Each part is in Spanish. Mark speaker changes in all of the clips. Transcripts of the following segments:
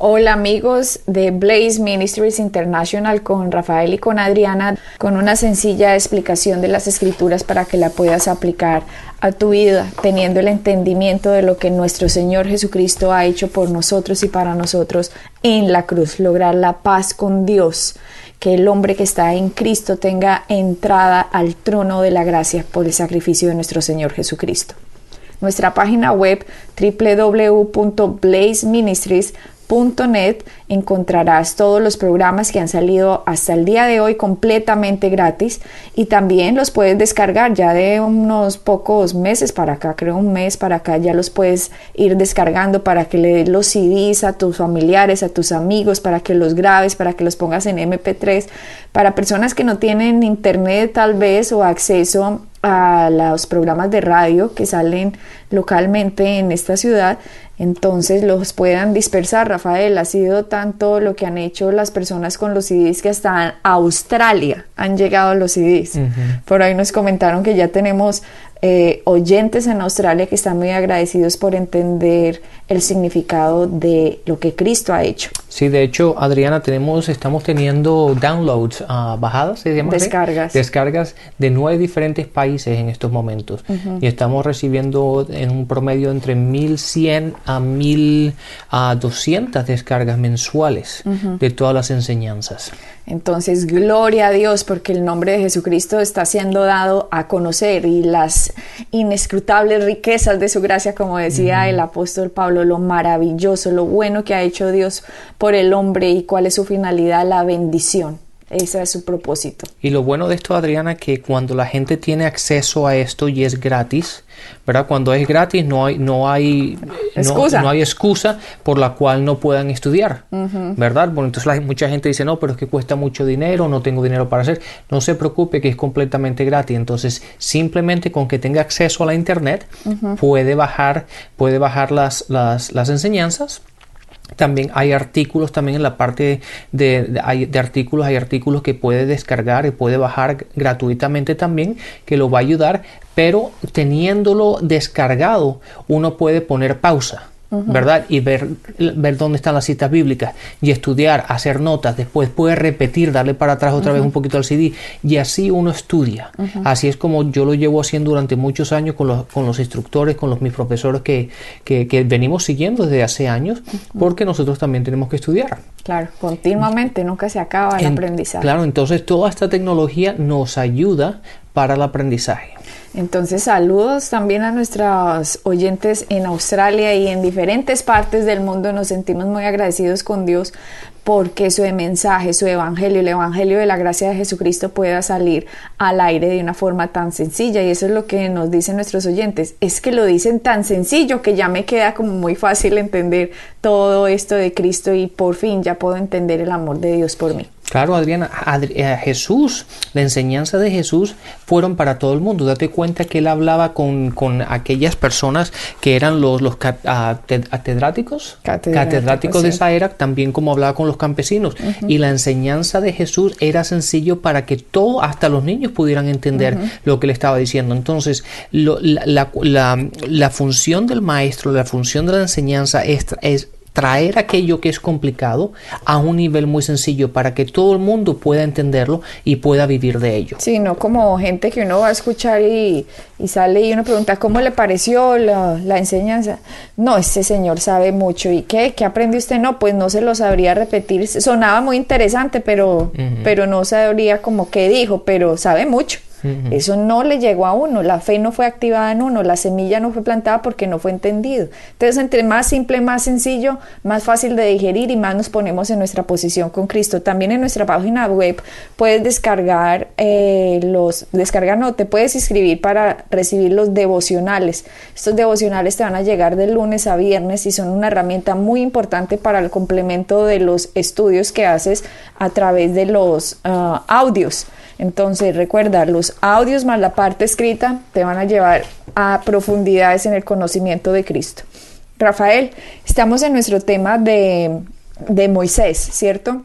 Speaker 1: Hola amigos de Blaze Ministries International con Rafael y con Adriana con una sencilla explicación de las escrituras para que la puedas aplicar a tu vida teniendo el entendimiento de lo que nuestro Señor Jesucristo ha hecho por nosotros y para nosotros en la cruz, lograr la paz con Dios, que el hombre que está en Cristo tenga entrada al trono de la gracia por el sacrificio de nuestro Señor Jesucristo. Nuestra página web www.blazeministries.com encontrarás todos los programas que han salido hasta el día de hoy completamente gratis y también los puedes descargar ya de unos pocos meses para acá, creo un mes para acá, ya los puedes ir descargando para que le des los CDs a tus familiares, a tus amigos, para que los grabes, para que los pongas en MP3, para personas que no tienen internet tal vez o acceso a los programas de radio que salen localmente en esta ciudad, entonces los puedan dispersar. Rafael, ha sido tanto lo que han hecho las personas con los CDs que hasta Australia han llegado los CDs. Por ahí nos comentaron que ya tenemos eh, oyentes en Australia que están muy agradecidos por entender el significado de lo que Cristo ha hecho.
Speaker 2: Sí, de hecho, Adriana, tenemos, estamos teniendo downloads, uh, bajadas, ¿se llama?
Speaker 1: Descargas.
Speaker 2: Descargas de nueve diferentes países en estos momentos. Y estamos recibiendo en un promedio entre 1100 a 1200 descargas mensuales de todas las enseñanzas.
Speaker 1: Entonces, gloria a Dios porque el nombre de Jesucristo está siendo dado a conocer y las inescrutables riquezas de su gracia, como decía el apóstol Pablo, lo maravilloso, lo bueno que ha hecho Dios por el hombre y cuál es su finalidad, la bendición. Ese es su propósito.
Speaker 2: Y lo bueno de esto, Adriana, que cuando la gente tiene acceso a esto y es gratis, ¿verdad? Cuando es gratis no hay, no hay, excusa. No, hay excusa por la cual no puedan estudiar, ¿verdad? Bueno, entonces mucha gente dice, no, pero es que cuesta mucho dinero, no tengo dinero para hacer. No se preocupe que es completamente gratis. Entonces, simplemente con que tenga acceso a la internet, puede bajar, puede bajar las, las, las enseñanzas también hay artículos, también en la parte de, artículos, hay artículos que puede descargar y puede bajar gratuitamente también, que lo va a ayudar, pero teniéndolo descargado, uno puede poner pausa. ¿Verdad? Y ver, ver dónde están las citas bíblicas y estudiar, hacer notas, después puede repetir, darle para atrás otra vez un poquito al CD y así uno estudia. Así es como yo lo llevo haciendo durante muchos años con los, con los instructores, con los mis profesores que, que, venimos siguiendo desde hace años, porque nosotros también tenemos que estudiar.
Speaker 1: Claro, continuamente, nunca se acaba el aprendizaje.
Speaker 2: Claro, entonces toda esta tecnología nos ayuda para el aprendizaje.
Speaker 1: Entonces, saludos también a nuestros oyentes en Australia y en diferentes partes del mundo. Nos sentimos muy agradecidos con Dios porque su mensaje, su evangelio, el evangelio de la gracia de Jesucristo pueda salir al aire de una forma tan sencilla. Y eso es lo que nos dicen nuestros oyentes. Es que lo dicen tan sencillo que ya me queda como muy fácil entender todo esto de Cristo y por fin ya puedo entender el amor de Dios por mí.
Speaker 2: Claro, Adriana, eh, Jesús, la enseñanza de Jesús fueron para todo el mundo. Date cuenta que él hablaba con, aquellas personas que eran los, los catedráticos, catedráticos de esa era, también como hablaba con los campesinos. Y la enseñanza de Jesús era sencillo para que todo, hasta los niños pudieran entender lo que le estaba diciendo. Entonces, la, la, función del maestro, la función de la enseñanza es, es traer aquello que es complicado a un nivel muy sencillo para que todo el mundo pueda entenderlo y pueda vivir de ello.
Speaker 1: Sí, no como gente que uno va a escuchar y, sale y uno pregunta cómo le pareció la, enseñanza. No, este señor sabe mucho. ¿Y qué? ¿Qué aprendió usted? No, pues no se lo sabría repetir. Sonaba muy interesante, pero, pero no sabría como qué dijo, pero sabe mucho. Eso no le llegó a uno, la fe no fue activada en uno, la semilla no fue plantada porque no fue entendido. Entonces, entre más simple, más sencillo, más fácil de digerir y más nos ponemos en nuestra posición con Cristo. También en nuestra página web puedes descargar eh, los, descargar no, te puedes inscribir para recibir los devocionales. Estos devocionales te van a llegar de lunes a viernes y son una herramienta muy importante para el complemento de los estudios que haces a través de los ah, audios. Entonces recuerda, los audios más la parte escrita te van a llevar a profundidades en el conocimiento de Cristo. Rafael, estamos en nuestro tema de, Moisés, ¿cierto?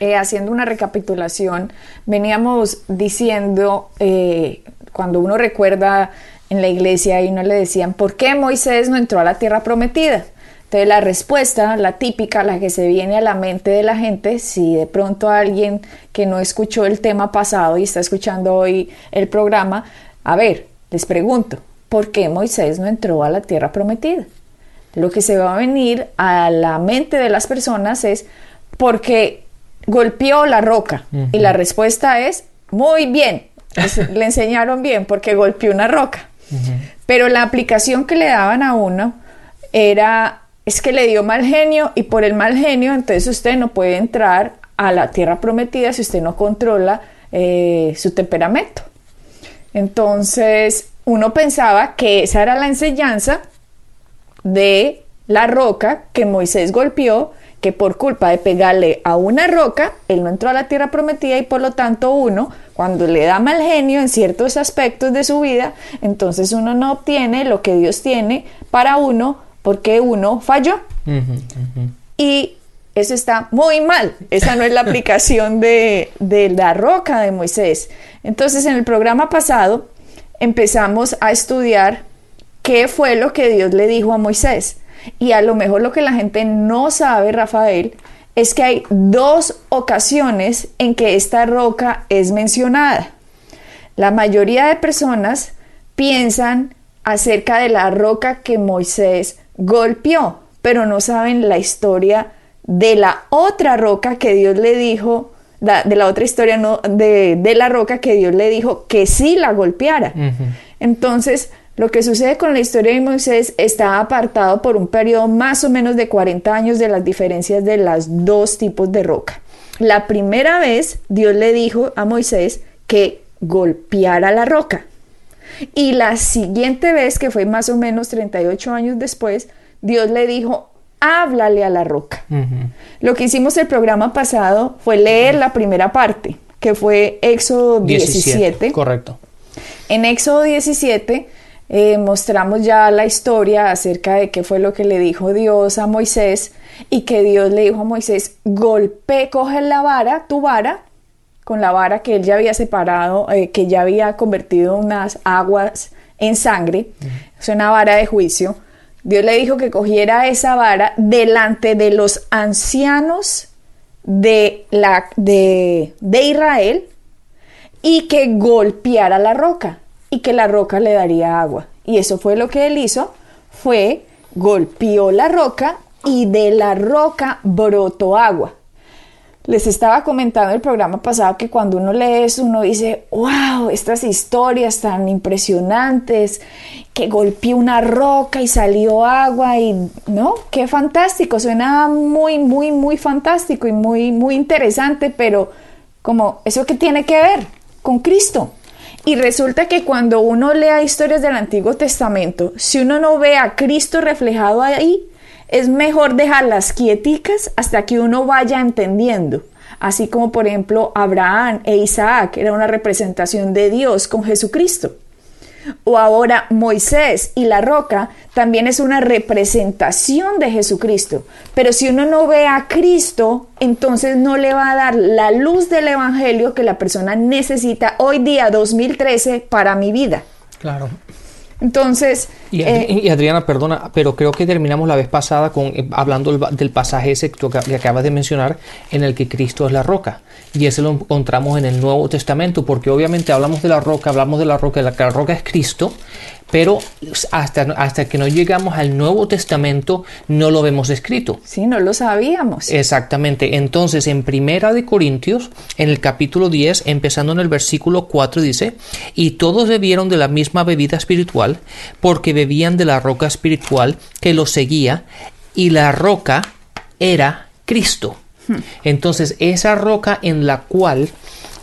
Speaker 1: Eh, haciendo una recapitulación, veníamos diciendo, eh, cuando uno recuerda en la iglesia y uno le decían, ¿por qué Moisés no entró a la tierra prometida? Entonces la respuesta, la típica, la que se viene a la mente de la gente, si de pronto alguien que no escuchó el tema pasado y está escuchando hoy el programa, a ver, les pregunto, ¿por qué Moisés no entró a la tierra prometida? Lo que se va a venir a la mente de las personas es porque golpeó la roca. Y la respuesta es, muy bien, le enseñaron bien porque golpeó una roca. Pero la aplicación que le daban a uno era es que le dio mal genio y por el mal genio entonces usted no puede entrar a la tierra prometida si usted no controla eh, su temperamento. Entonces uno pensaba que esa era la enseñanza de la roca que Moisés golpeó, que por culpa de pegarle a una roca, él no entró a la tierra prometida y por lo tanto uno, cuando le da mal genio en ciertos aspectos de su vida, entonces uno no obtiene lo que Dios tiene para uno porque uno falló. Y eso está muy mal. Esa no es la aplicación de, de, la roca de Moisés. Entonces, en el programa pasado empezamos a estudiar qué fue lo que Dios le dijo a Moisés. Y a lo mejor lo que la gente no sabe, Rafael, es que hay dos ocasiones en que esta roca es mencionada. La mayoría de personas piensan acerca de la roca que Moisés golpeó, pero no saben la historia de la otra roca que Dios le dijo, de la otra historia no, de, la roca que Dios le dijo que sí la golpeara. Entonces, lo que sucede con la historia de Moisés está apartado por un periodo más o menos de 40 años de las diferencias de los dos tipos de roca. La primera vez Dios le dijo a Moisés que golpeara la roca. Y la siguiente vez, que fue más o menos 38 años después, Dios le dijo, háblale a la roca. Lo que hicimos el programa pasado fue leer la primera parte, que fue Éxodo 17.
Speaker 2: Correcto.
Speaker 1: En Éxodo 17 eh, mostramos ya la historia acerca de qué fue lo que le dijo Dios a Moisés y que Dios le dijo a Moisés, golpe, coge la vara, tu vara, con la vara que él ya había separado, eh, que ya había convertido unas aguas en sangre, es una vara de juicio. Dios le dijo que cogiera esa vara delante de los ancianos de, la, de, de Israel y que golpeara la roca y que la roca le daría agua. Y eso fue lo que él hizo, fue golpeó la roca y de la roca brotó agua. Les estaba comentando en el programa pasado que cuando uno lee eso, uno dice, wow, estas historias tan impresionantes, que golpeó una roca y salió agua y, ¿no? Qué fantástico, suena muy, muy, muy fantástico y muy, muy interesante, pero como, ¿eso qué tiene que ver con Cristo? Y resulta que cuando uno lea historias del Antiguo Testamento, si uno no ve a Cristo reflejado ahí, es mejor dejarlas quieticas hasta que uno vaya entendiendo. Así como por ejemplo Abraham e Isaac era una representación de Dios con Jesucristo. O ahora Moisés y la roca también es una representación de Jesucristo. Pero si uno no ve a Cristo, entonces no le va a dar la luz del Evangelio que la persona necesita hoy día 2013 para mi vida.
Speaker 2: Claro.
Speaker 1: Entonces...
Speaker 2: Eh, y, Adriana, perdona, pero creo que terminamos la vez pasada con eh, hablando del, pasaje ese que, acabas de mencionar, en el que Cristo es la roca. Y ese lo encontramos en el Nuevo Testamento, porque obviamente hablamos de la roca, hablamos de la roca, la, la roca es Cristo, pero hasta, hasta que no llegamos al Nuevo Testamento no lo vemos escrito.
Speaker 1: Sí, no lo sabíamos.
Speaker 2: Exactamente. Entonces, en Primera de Corintios, en el capítulo 10, empezando en el versículo 4, dice, y todos bebieron de la misma bebida espiritual, porque bebían de la roca espiritual que los seguía, y la roca era Cristo. Hmm. Entonces, esa roca en la cual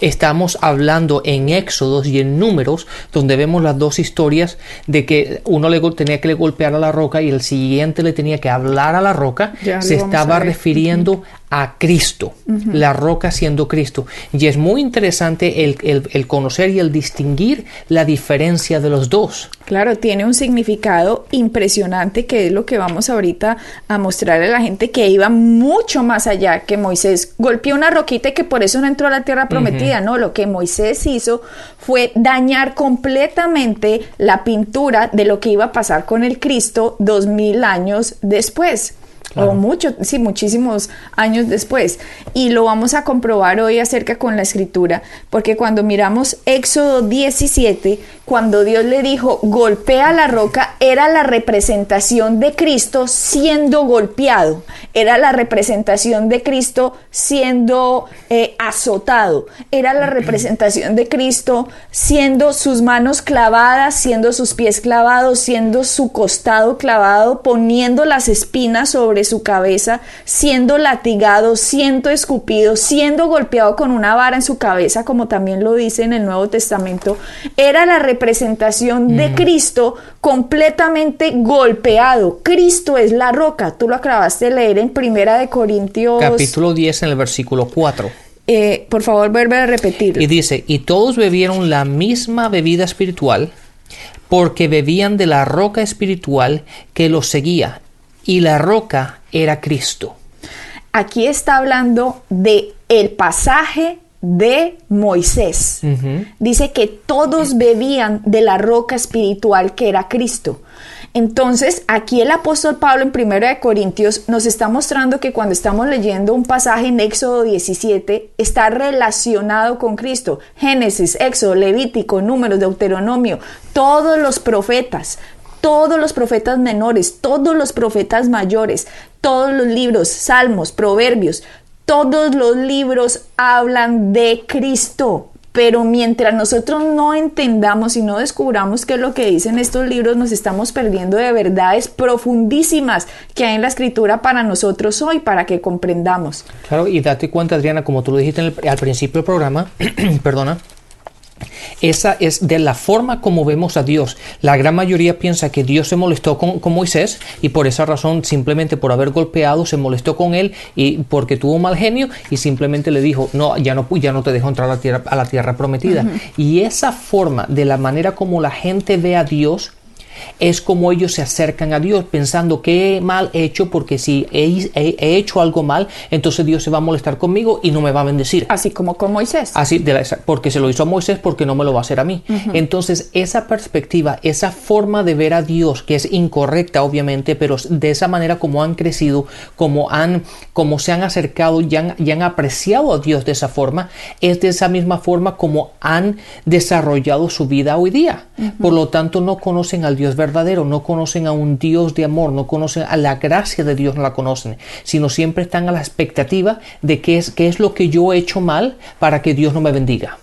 Speaker 2: estamos hablando en Éxodos y en Números, donde vemos las dos historias de que uno le tenía que le golpear a la roca y el siguiente le tenía que hablar a la roca, se estaba refiriendo a Cristo, la roca siendo Cristo. Y es muy interesante el, conocer y el distinguir la diferencia de los dos.
Speaker 1: Claro, tiene un significado impresionante que es lo que vamos ahorita a mostrarle a la gente que iba mucho más allá que Moisés. Golpeó una roquita y que por eso no entró a la tierra prometida, no, lo que Moisés hizo fue dañar completamente la pintura de lo que iba a pasar con el Cristo dos mil años después. O mucho, sí, muchísimos años después. Y lo vamos a comprobar hoy acerca con la escritura, porque cuando miramos Éxodo 17, cuando Dios le dijo, golpea la roca, era la representación de Cristo siendo golpeado, era la representación de Cristo siendo eh, azotado, era la representación de Cristo siendo sus manos clavadas, siendo sus pies clavados, siendo su costado clavado, poniendo las espinas sobre su cabeza, siendo latigado, siendo escupido, siendo golpeado con una vara en su cabeza, como también lo dice en el Nuevo Testamento, era la representación de Cristo completamente golpeado. Cristo es la roca. Tú lo acabaste de leer en Primera de Corintios.
Speaker 2: Capítulo 10 en el versículo 4.
Speaker 1: Eh, por favor, vuelve a repetir.
Speaker 2: Y dice, y todos bebieron la misma bebida espiritual porque bebían de la roca espiritual que los seguía y la roca era Cristo.
Speaker 1: Aquí está hablando de el pasaje de Moisés. Dice que todos bebían de la roca espiritual que era Cristo. Entonces, aquí el apóstol Pablo en 1 de Corintios nos está mostrando que cuando estamos leyendo un pasaje en Éxodo 17, está relacionado con Cristo. Génesis, Éxodo, Levítico, Números, Deuteronomio, todos los profetas, todos los profetas menores, todos los profetas mayores, todos los libros, salmos, proverbios, todos los libros hablan de Cristo. Pero mientras nosotros no entendamos y no descubramos qué es lo que dicen estos libros, nos estamos perdiendo de verdades profundísimas que hay en la escritura para nosotros hoy, para que comprendamos.
Speaker 2: Claro, y date cuenta, Adriana, como tú lo dijiste al principio del programa, perdona, esa es de la forma como vemos a Dios. La gran mayoría piensa que Dios se molestó con, Moisés y por esa razón, simplemente por haber golpeado, se molestó con él y porque tuvo mal genio y simplemente le dijo, no, ya no, ya no te dejo entrar a la tierra, a la tierra prometida. Y esa forma, de la manera como la gente ve a Dios, es como ellos se acercan a Dios pensando que he mal hecho porque si he, hecho algo mal, entonces Dios se va a molestar conmigo y no me va a bendecir.
Speaker 1: Así como con Moisés.
Speaker 2: Así, porque se lo hizo a Moisés porque no me lo va a hacer a mí. Entonces esa perspectiva, esa forma de ver a Dios, que es incorrecta obviamente, pero de esa manera como han crecido, como, han, como se han acercado y han, y han apreciado a Dios de esa forma, es de esa misma forma como han desarrollado su vida hoy día. Por lo tanto, no conocen al Dios verdadero, no conocen a un Dios de amor, no conocen a la gracia de Dios, no la conocen, sino siempre están a la expectativa de qué es, qué es lo que yo he hecho mal para que Dios no me bendiga.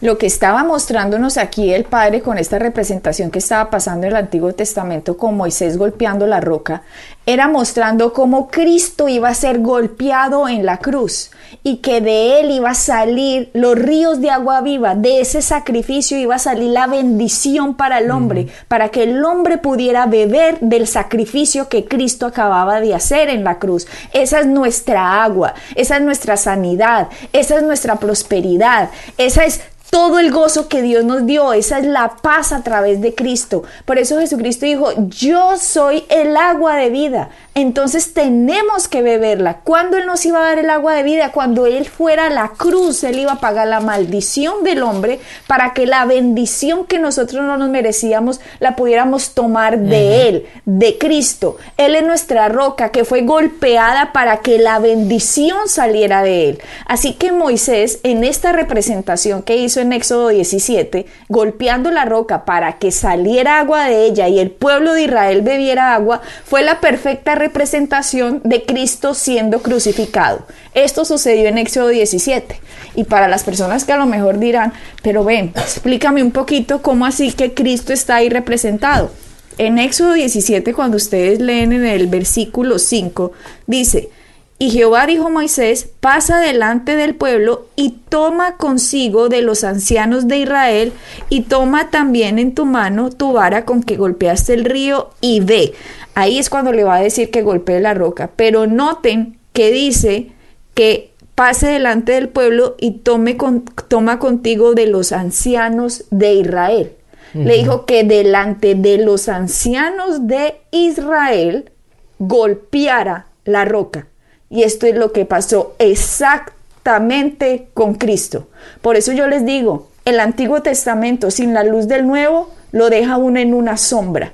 Speaker 1: Lo que estaba mostrándonos aquí el Padre con esta representación que estaba pasando en el Antiguo Testamento con Moisés golpeando la roca, era mostrando cómo Cristo iba a ser golpeado en la cruz y que de él iba a salir los ríos de agua viva, de ese sacrificio iba a salir la bendición para el hombre, para que el hombre pudiera beber del sacrificio que Cristo acababa de hacer en la cruz. Esa es nuestra agua, esa es nuestra sanidad, esa es nuestra prosperidad, esa es todo el gozo que Dios nos dio, esa es la paz a través de Cristo. Por eso Jesucristo dijo, yo soy el agua de vida. Entonces tenemos que beberla. ¿Cuándo Él nos iba a dar el agua de vida? Cuando Él fuera a la cruz, Él iba a pagar la maldición del hombre para que la bendición que nosotros no nos merecíamos la pudiéramos tomar de Él, de Cristo. Él es nuestra roca que fue golpeada para que la bendición saliera de Él. Así que Moisés, en esta representación que hizo en Éxodo 17, golpeando la roca para que saliera agua de ella y el pueblo de Israel bebiera agua, fue la perfecta representación de Cristo siendo crucificado. Esto sucedió en Éxodo 17. Y para las personas que a lo mejor dirán, pero ven, explícame un poquito cómo así que Cristo está ahí representado. En Éxodo 17, cuando ustedes leen en el versículo 5, dice, Y Jehová dijo a Moisés, pasa delante del pueblo y toma consigo de los ancianos de Israel y toma también en tu mano tu vara con que golpeaste el río y ve. Ahí es cuando le va a decir que golpee la roca. Pero noten que dice que pase delante del pueblo y tome con, toma contigo de los ancianos de Israel. Le dijo que delante de los ancianos de Israel golpeara la roca. Y esto es lo que pasó exactamente con Cristo. Por eso yo les digo, el Antiguo Testamento sin la luz del Nuevo lo deja uno en una sombra.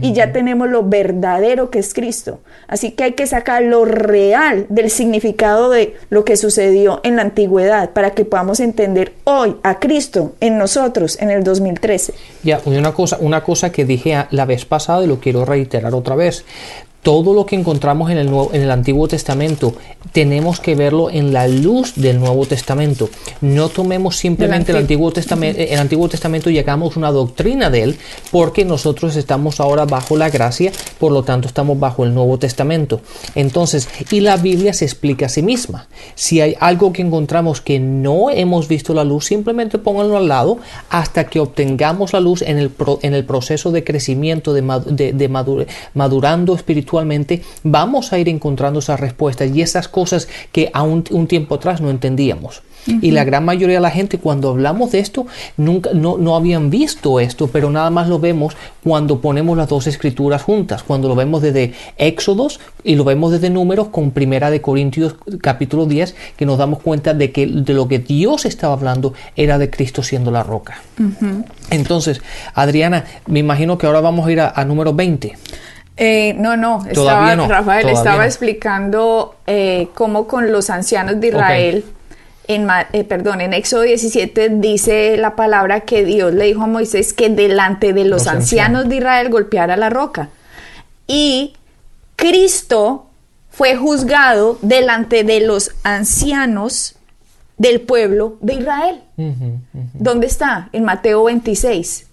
Speaker 1: Y ya tenemos lo verdadero que es Cristo. Así que hay que sacar lo real del significado de lo que sucedió en la antigüedad para que podamos entender hoy a Cristo en nosotros en el 2013.
Speaker 2: Ya, una cosa, una cosa que dije la vez pasada y lo quiero reiterar otra vez todo lo que encontramos en el, Nuevo, en el Antiguo Testamento tenemos que verlo en la luz del Nuevo Testamento. No tomemos simplemente el Antiguo, Testamento, el Antiguo Testamento y hagamos una doctrina de él, porque nosotros estamos ahora bajo la gracia, por lo tanto estamos bajo el Nuevo Testamento. Entonces, y la Biblia se explica a sí misma. Si hay algo que encontramos que no hemos visto la luz, simplemente pónganlo al lado hasta que obtengamos la luz en el, en el proceso de crecimiento, de, de, madurando vamos a ir encontrando esas respuestas y esas cosas que a un, tiempo atrás no entendíamos. Y la gran mayoría de la gente cuando hablamos de esto nunca no, no, habían visto esto, pero nada más lo vemos cuando ponemos las dos escrituras juntas, cuando lo vemos desde Éxodos y lo vemos desde Números con Primera de Corintios capítulo 10, que nos damos cuenta de que de lo que Dios estaba hablando era de Cristo siendo la roca. Entonces, Adriana, me imagino que ahora vamos a ir a, a número 20.
Speaker 1: Eh, no, no, estaba, Rafael estaba explicando eh, cómo con los ancianos de Israel, en, eh, perdón, en Éxodo 17 dice la palabra que Dios le dijo a Moisés que delante de los, ancianos, de Israel golpeara la roca. Y Cristo fue juzgado delante de los ancianos del pueblo de Israel. ¿Dónde está? En Mateo 26.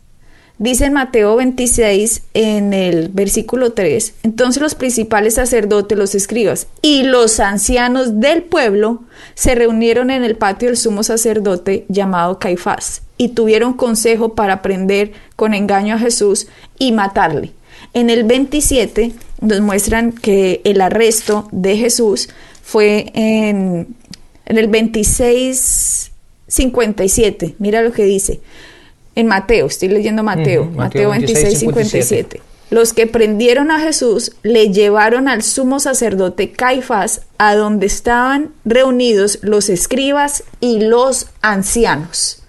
Speaker 1: Dice Mateo 26, en el versículo 3, entonces los principales sacerdotes, los escribas y los ancianos del pueblo se reunieron en el patio del sumo sacerdote llamado Caifás y tuvieron consejo para prender con engaño a Jesús y matarle. En el 27 nos muestran que el arresto de Jesús fue en, en el 26, 57. Mira lo que dice en Mateo, estoy leyendo Mateo, Mateo, 26, 57. Los que prendieron a Jesús le llevaron al sumo sacerdote Caifás, a donde estaban reunidos los escribas y los ancianos.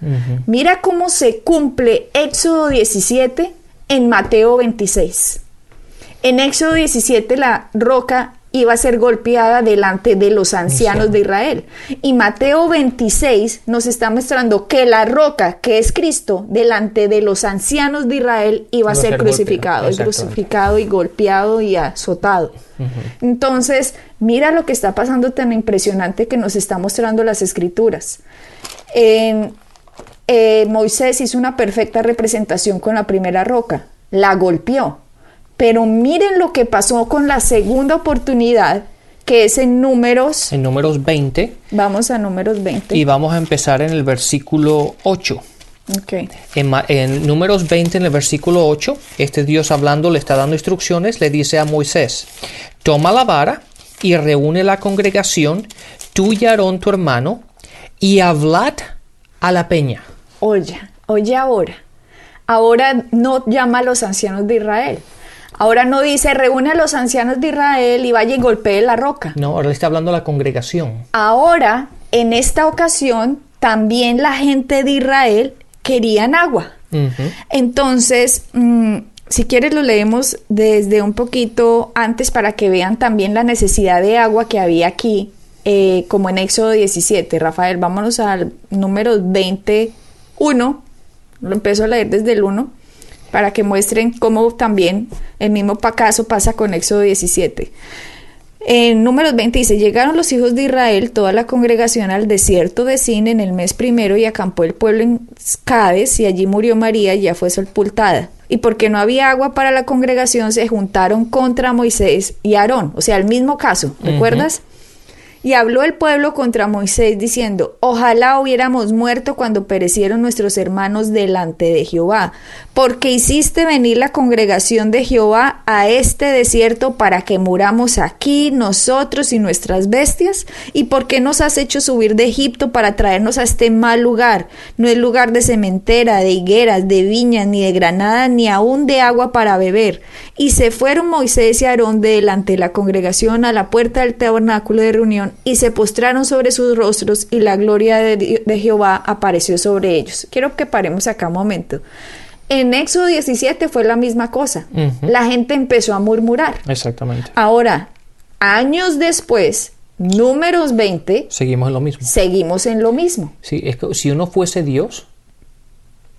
Speaker 1: Mira cómo se cumple Éxodo 17 en Mateo 26. En Éxodo 17 la roca iba a ser golpeada delante de los ancianos de Israel. Y Mateo 26 nos está mostrando que la roca, que es Cristo, delante de los ancianos de Israel iba a ser, crucificado, y crucificado y golpeado y azotado. Entonces, mira lo que está pasando tan impresionante que nos está mostrando las escrituras. En, eh, Moisés hizo una perfecta representación con la primera roca, la golpeó pero miren lo que pasó con la segunda oportunidad, que es en números.
Speaker 2: En números 20.
Speaker 1: Vamos a números 20.
Speaker 2: Y vamos a empezar en el versículo 8. Okay. En, números 20, en el versículo 8, este Dios hablando le está dando instrucciones, le dice a Moisés, toma la vara y reúne la congregación, tú y Aarón tu hermano, y hablad a la peña.
Speaker 1: Oye, oye ahora. Ahora no llama a los ancianos de Israel. Ahora no dice, reúne a los ancianos de Israel y vaya y golpee la roca.
Speaker 2: No, ahora le está hablando a la congregación.
Speaker 1: Ahora, en esta ocasión, también la gente de Israel querían agua. Entonces, mm, si quieres lo leemos desde un poquito antes para que vean también la necesidad de agua que había aquí, eh, como en Éxodo 17. Rafael, vámonos al número 21. Lo empiezo a leer desde el 1 para que muestren cómo también el mismo caso pasa con Éxodo 17. En números 20 dice, llegaron los hijos de Israel, toda la congregación al desierto de Sin en el mes primero y acampó el pueblo en Cades y allí murió María y ya fue sepultada. Y porque no había agua para la congregación se juntaron contra Moisés y Aarón, o sea, el mismo caso, ¿recuerdas? Y habló el pueblo contra Moisés diciendo, ojalá hubiéramos muerto cuando perecieron nuestros hermanos delante de Jehová, porque hiciste venir la congregación de Jehová a este desierto para que muramos aquí nosotros y nuestras bestias, y porque nos has hecho subir de Egipto para traernos a este mal lugar, no es lugar de cementera, de higueras, de viñas, ni de granada, ni aun de agua para beber. Y se fueron Moisés y Aarón de delante de la congregación a la puerta del tabernáculo de reunión y se postraron sobre sus rostros y la gloria de, Jehová apareció sobre ellos. Quiero que paremos acá un momento. En Éxodo 17 fue la misma cosa. La gente empezó a murmurar.
Speaker 2: Exactamente.
Speaker 1: Ahora, años después, números 20.
Speaker 2: Seguimos en lo mismo.
Speaker 1: Seguimos en lo mismo.
Speaker 2: Sí, es que si uno fuese Dios,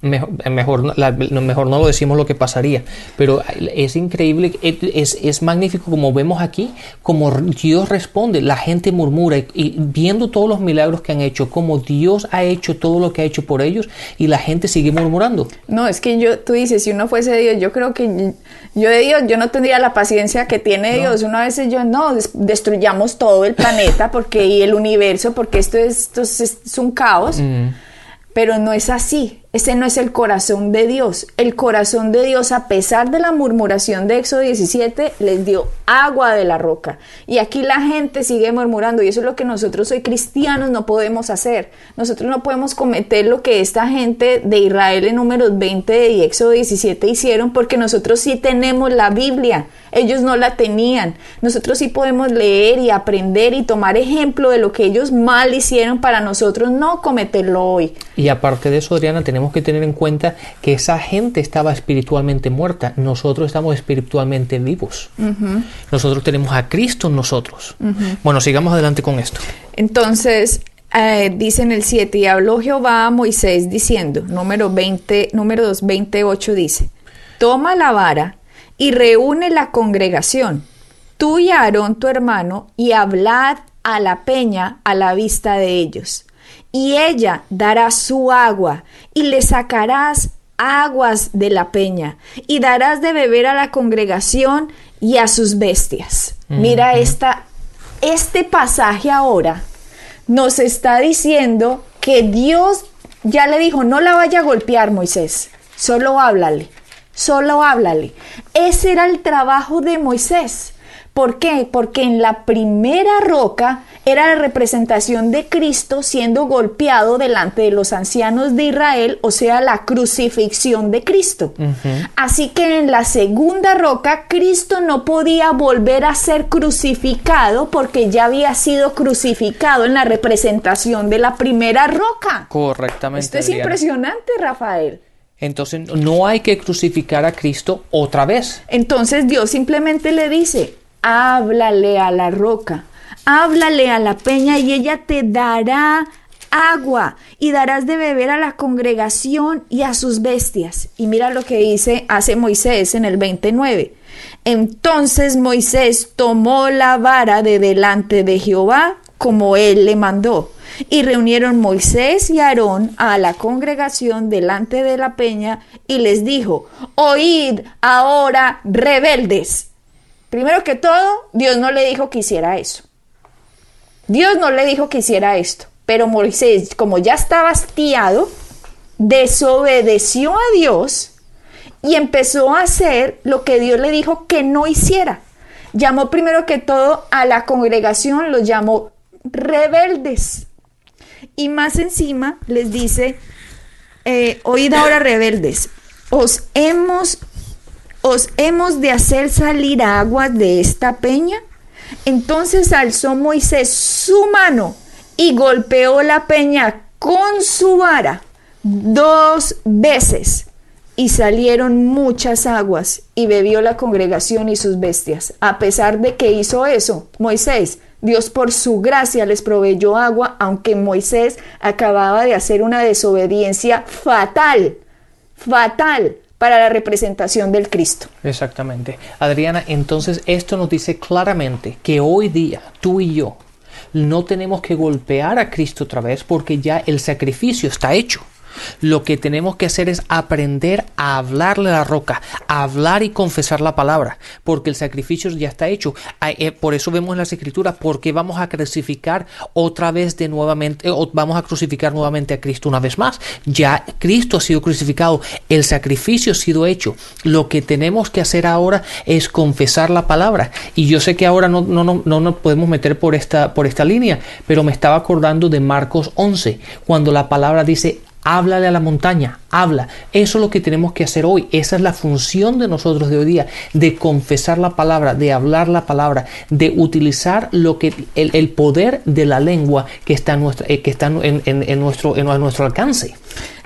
Speaker 2: mejor, mejor, mejor no lo decimos lo que pasaría, pero es increíble, es, es magnífico como vemos aquí, como Dios responde, la gente murmura y, viendo todos los milagros que han hecho, como Dios ha hecho todo lo que ha hecho por ellos y la gente sigue murmurando.
Speaker 1: No, es que yo, tú dices, si uno fuese Dios, yo creo que yo de Dios, yo no tendría la paciencia que tiene Dios. Una vez yo, no, destruyamos todo el planeta porque y el universo, porque esto es, esto es, un caos. Mm. Pero no es así. Ese no es el corazón de Dios. El corazón de Dios, a pesar de la murmuración de Éxodo 17, les dio agua de la roca. Y aquí la gente sigue murmurando y eso es lo que nosotros hoy cristianos no podemos hacer. Nosotros no podemos cometer lo que esta gente de Israel en números 20 y Éxodo 17 hicieron porque nosotros sí tenemos la Biblia. Ellos no la tenían. Nosotros sí podemos leer y aprender y tomar ejemplo de lo que ellos mal hicieron para nosotros no cometerlo hoy.
Speaker 2: Y aparte de eso, Adriana, tenemos que tener en cuenta que esa gente estaba espiritualmente muerta, nosotros estamos espiritualmente vivos. Nosotros tenemos a Cristo en nosotros. Bueno, sigamos adelante con esto.
Speaker 1: Entonces, eh, dice en el 7, y habló Jehová a Moisés diciendo, número 20, número 2, 28 dice, toma la vara y reúne la congregación, tú y Aarón tu hermano, y hablad a la peña a la vista de ellos y ella dará su agua, y le sacarás aguas de la peña, y darás de beber a la congregación y a sus bestias. Mira esta, este pasaje ahora nos está diciendo que Dios ya le dijo, no la vaya a golpear Moisés, solo háblale, solo háblale. Ese era el trabajo de Moisés. ¿Por qué? Porque en la primera roca era la representación de Cristo siendo golpeado delante de los ancianos de Israel, o sea, la crucifixión de Cristo. Así que en la segunda roca, Cristo no podía volver a ser crucificado porque ya había sido crucificado en la representación de la primera roca.
Speaker 2: Correctamente.
Speaker 1: Esto es impresionante, Rafael.
Speaker 2: Entonces no hay que crucificar a Cristo otra vez.
Speaker 1: Entonces Dios simplemente le dice, háblale a la roca háblale a la peña y ella te dará agua y darás de beber a la congregación y a sus bestias. Y mira lo que dice, hace Moisés en el 29. Entonces Moisés tomó la vara de delante de Jehová como él le mandó. Y reunieron Moisés y Aarón a la congregación delante de la peña y les dijo, oíd ahora rebeldes. Primero que todo, Dios no le dijo que hiciera eso. Dios no le dijo que hiciera esto, pero Moisés, como ya estaba hastiado, desobedeció a Dios y empezó a hacer lo que Dios le dijo que no hiciera. Llamó primero que todo a la congregación, los llamó rebeldes. Y más encima les dice, eh, oíd ahora rebeldes, os hemos, os hemos de hacer salir agua de esta peña. Entonces alzó Moisés su mano y golpeó la peña con su vara dos veces y salieron muchas aguas y bebió la congregación y sus bestias. A pesar de que hizo eso, Moisés, Dios por su gracia les proveyó agua, aunque Moisés acababa de hacer una desobediencia fatal, fatal para la representación del Cristo.
Speaker 2: Exactamente. Adriana, entonces esto nos dice claramente que hoy día tú y yo no tenemos que golpear a Cristo otra vez porque ya el sacrificio está hecho. Lo que tenemos que hacer es aprender a hablarle a la roca, a hablar y confesar la palabra, porque el sacrificio ya está hecho. Eh, por eso vemos en las escrituras, porque vamos a crucificar otra vez de nuevamente, vamos a crucificar nuevamente a Cristo una vez más. Ya Cristo ha sido crucificado, el sacrificio ha sido hecho. Lo que tenemos que hacer ahora es confesar la palabra. Y yo sé que ahora no, no, no, no nos podemos meter por esta, por esta línea, pero me estaba acordando de Marcos 11, cuando la palabra dice, háblale a la montaña, habla. Eso es lo que tenemos que hacer hoy. Esa es la función de nosotros de hoy día, de confesar la palabra, de hablar la palabra, de utilizar lo que el, poder de la lengua que está, en, nuestra, eh, que está en, nuestro, en nuestro alcance.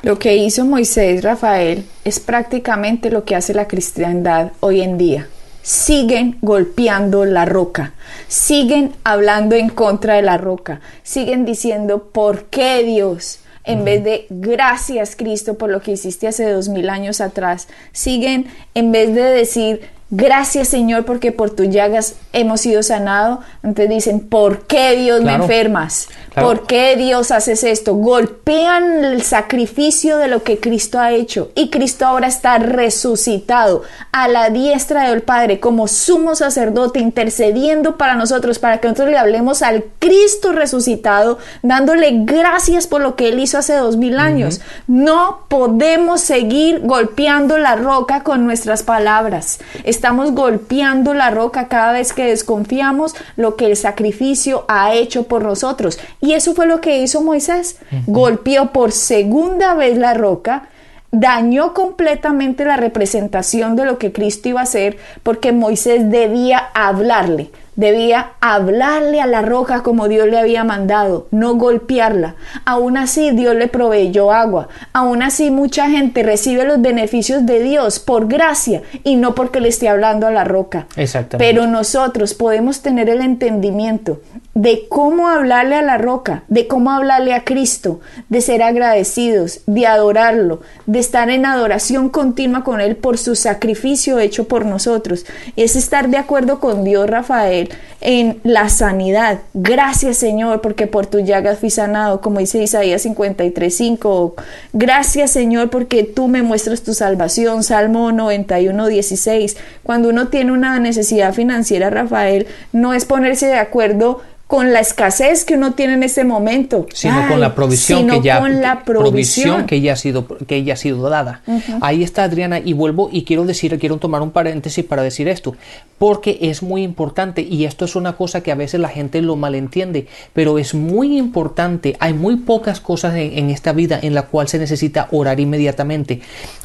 Speaker 1: Lo que hizo Moisés Rafael es prácticamente lo que hace la cristiandad hoy en día siguen golpeando la roca, siguen hablando en contra de la roca, siguen diciendo, ¿por qué Dios? En vez de gracias Cristo por lo que hiciste hace dos mil años atrás, siguen en vez de decir Gracias Señor porque por tus llagas hemos sido sanados. Entonces dicen, ¿por qué Dios me enfermas? ¿Por qué Dios haces esto? Golpean el sacrificio de lo que Cristo ha hecho. Y Cristo ahora está resucitado a la diestra del Padre como sumo sacerdote, intercediendo para nosotros, para que nosotros le hablemos al Cristo resucitado, dándole gracias por lo que Él hizo hace dos mil años. No podemos seguir golpeando la roca con nuestras palabras. Estamos golpeando la roca cada vez que desconfiamos lo que el sacrificio ha hecho por nosotros. Y eso fue lo que hizo Moisés. Golpeó por segunda vez la roca dañó completamente la representación de lo que Cristo iba a hacer porque Moisés debía hablarle. Debía hablarle a la roca como Dios le había mandado, no golpearla. Aún así Dios le proveyó agua. Aún así mucha gente recibe los beneficios de Dios por gracia y no porque le esté hablando a la roca.
Speaker 2: Exactamente.
Speaker 1: Pero nosotros podemos tener el entendimiento de cómo hablarle a la roca, de cómo hablarle a Cristo, de ser agradecidos, de adorarlo, de estar en adoración continua con Él por su sacrificio hecho por nosotros. Es estar de acuerdo con Dios, Rafael, en la sanidad. Gracias, Señor, porque por tu llagas fui sanado, como dice Isaías 53.5. Gracias, Señor, porque tú me muestras tu salvación. Salmo 91.16. Cuando uno tiene una necesidad financiera, Rafael, no es ponerse de acuerdo con la escasez que uno tiene en ese momento,
Speaker 2: sino con la provisión que ya la provisión. que ya ha sido que ya ha sido dada. Ahí está Adriana y vuelvo y quiero decir, quiero tomar un paréntesis para decir esto, porque es muy importante y esto es una cosa que a veces la gente lo malentiende, pero es muy importante. Hay muy pocas cosas en, en esta vida en la cual se necesita orar inmediatamente.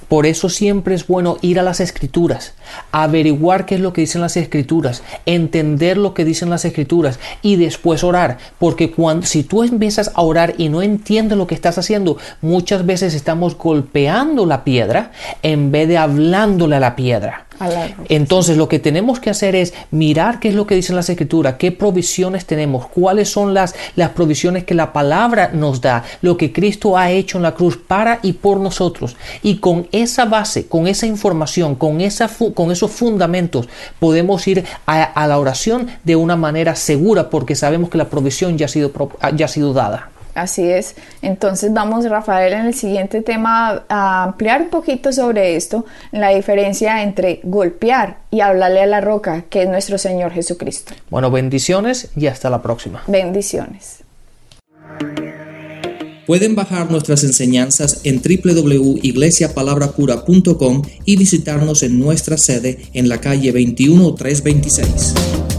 Speaker 2: Por eso siempre es bueno ir a las escrituras, averiguar qué es lo que dicen las escrituras, entender lo que dicen las escrituras y después orar. Porque cuando, si tú empiezas a orar y no entiendes lo que estás haciendo, muchas veces estamos golpeando la piedra en vez de hablándole a la piedra. Entonces lo que tenemos que hacer es mirar qué es lo que dicen las escrituras, qué provisiones tenemos, cuáles son las, las provisiones que la palabra nos da, lo que Cristo ha hecho en la cruz para y por nosotros. Y con esa base, con esa información, con, esa, con esos fundamentos, podemos ir a, la oración de una manera segura porque sabemos que la provisión ya ha sido, ya ha sido dada.
Speaker 1: Así es. Entonces vamos, Rafael, en el siguiente tema a ampliar un poquito sobre esto, la diferencia entre golpear y hablarle a la roca, que es nuestro Señor Jesucristo.
Speaker 2: Bueno, bendiciones y hasta la próxima.
Speaker 1: Bendiciones.
Speaker 3: Pueden bajar nuestras enseñanzas en www.iglesiapalabracura.com y visitarnos en nuestra sede en la calle 21326.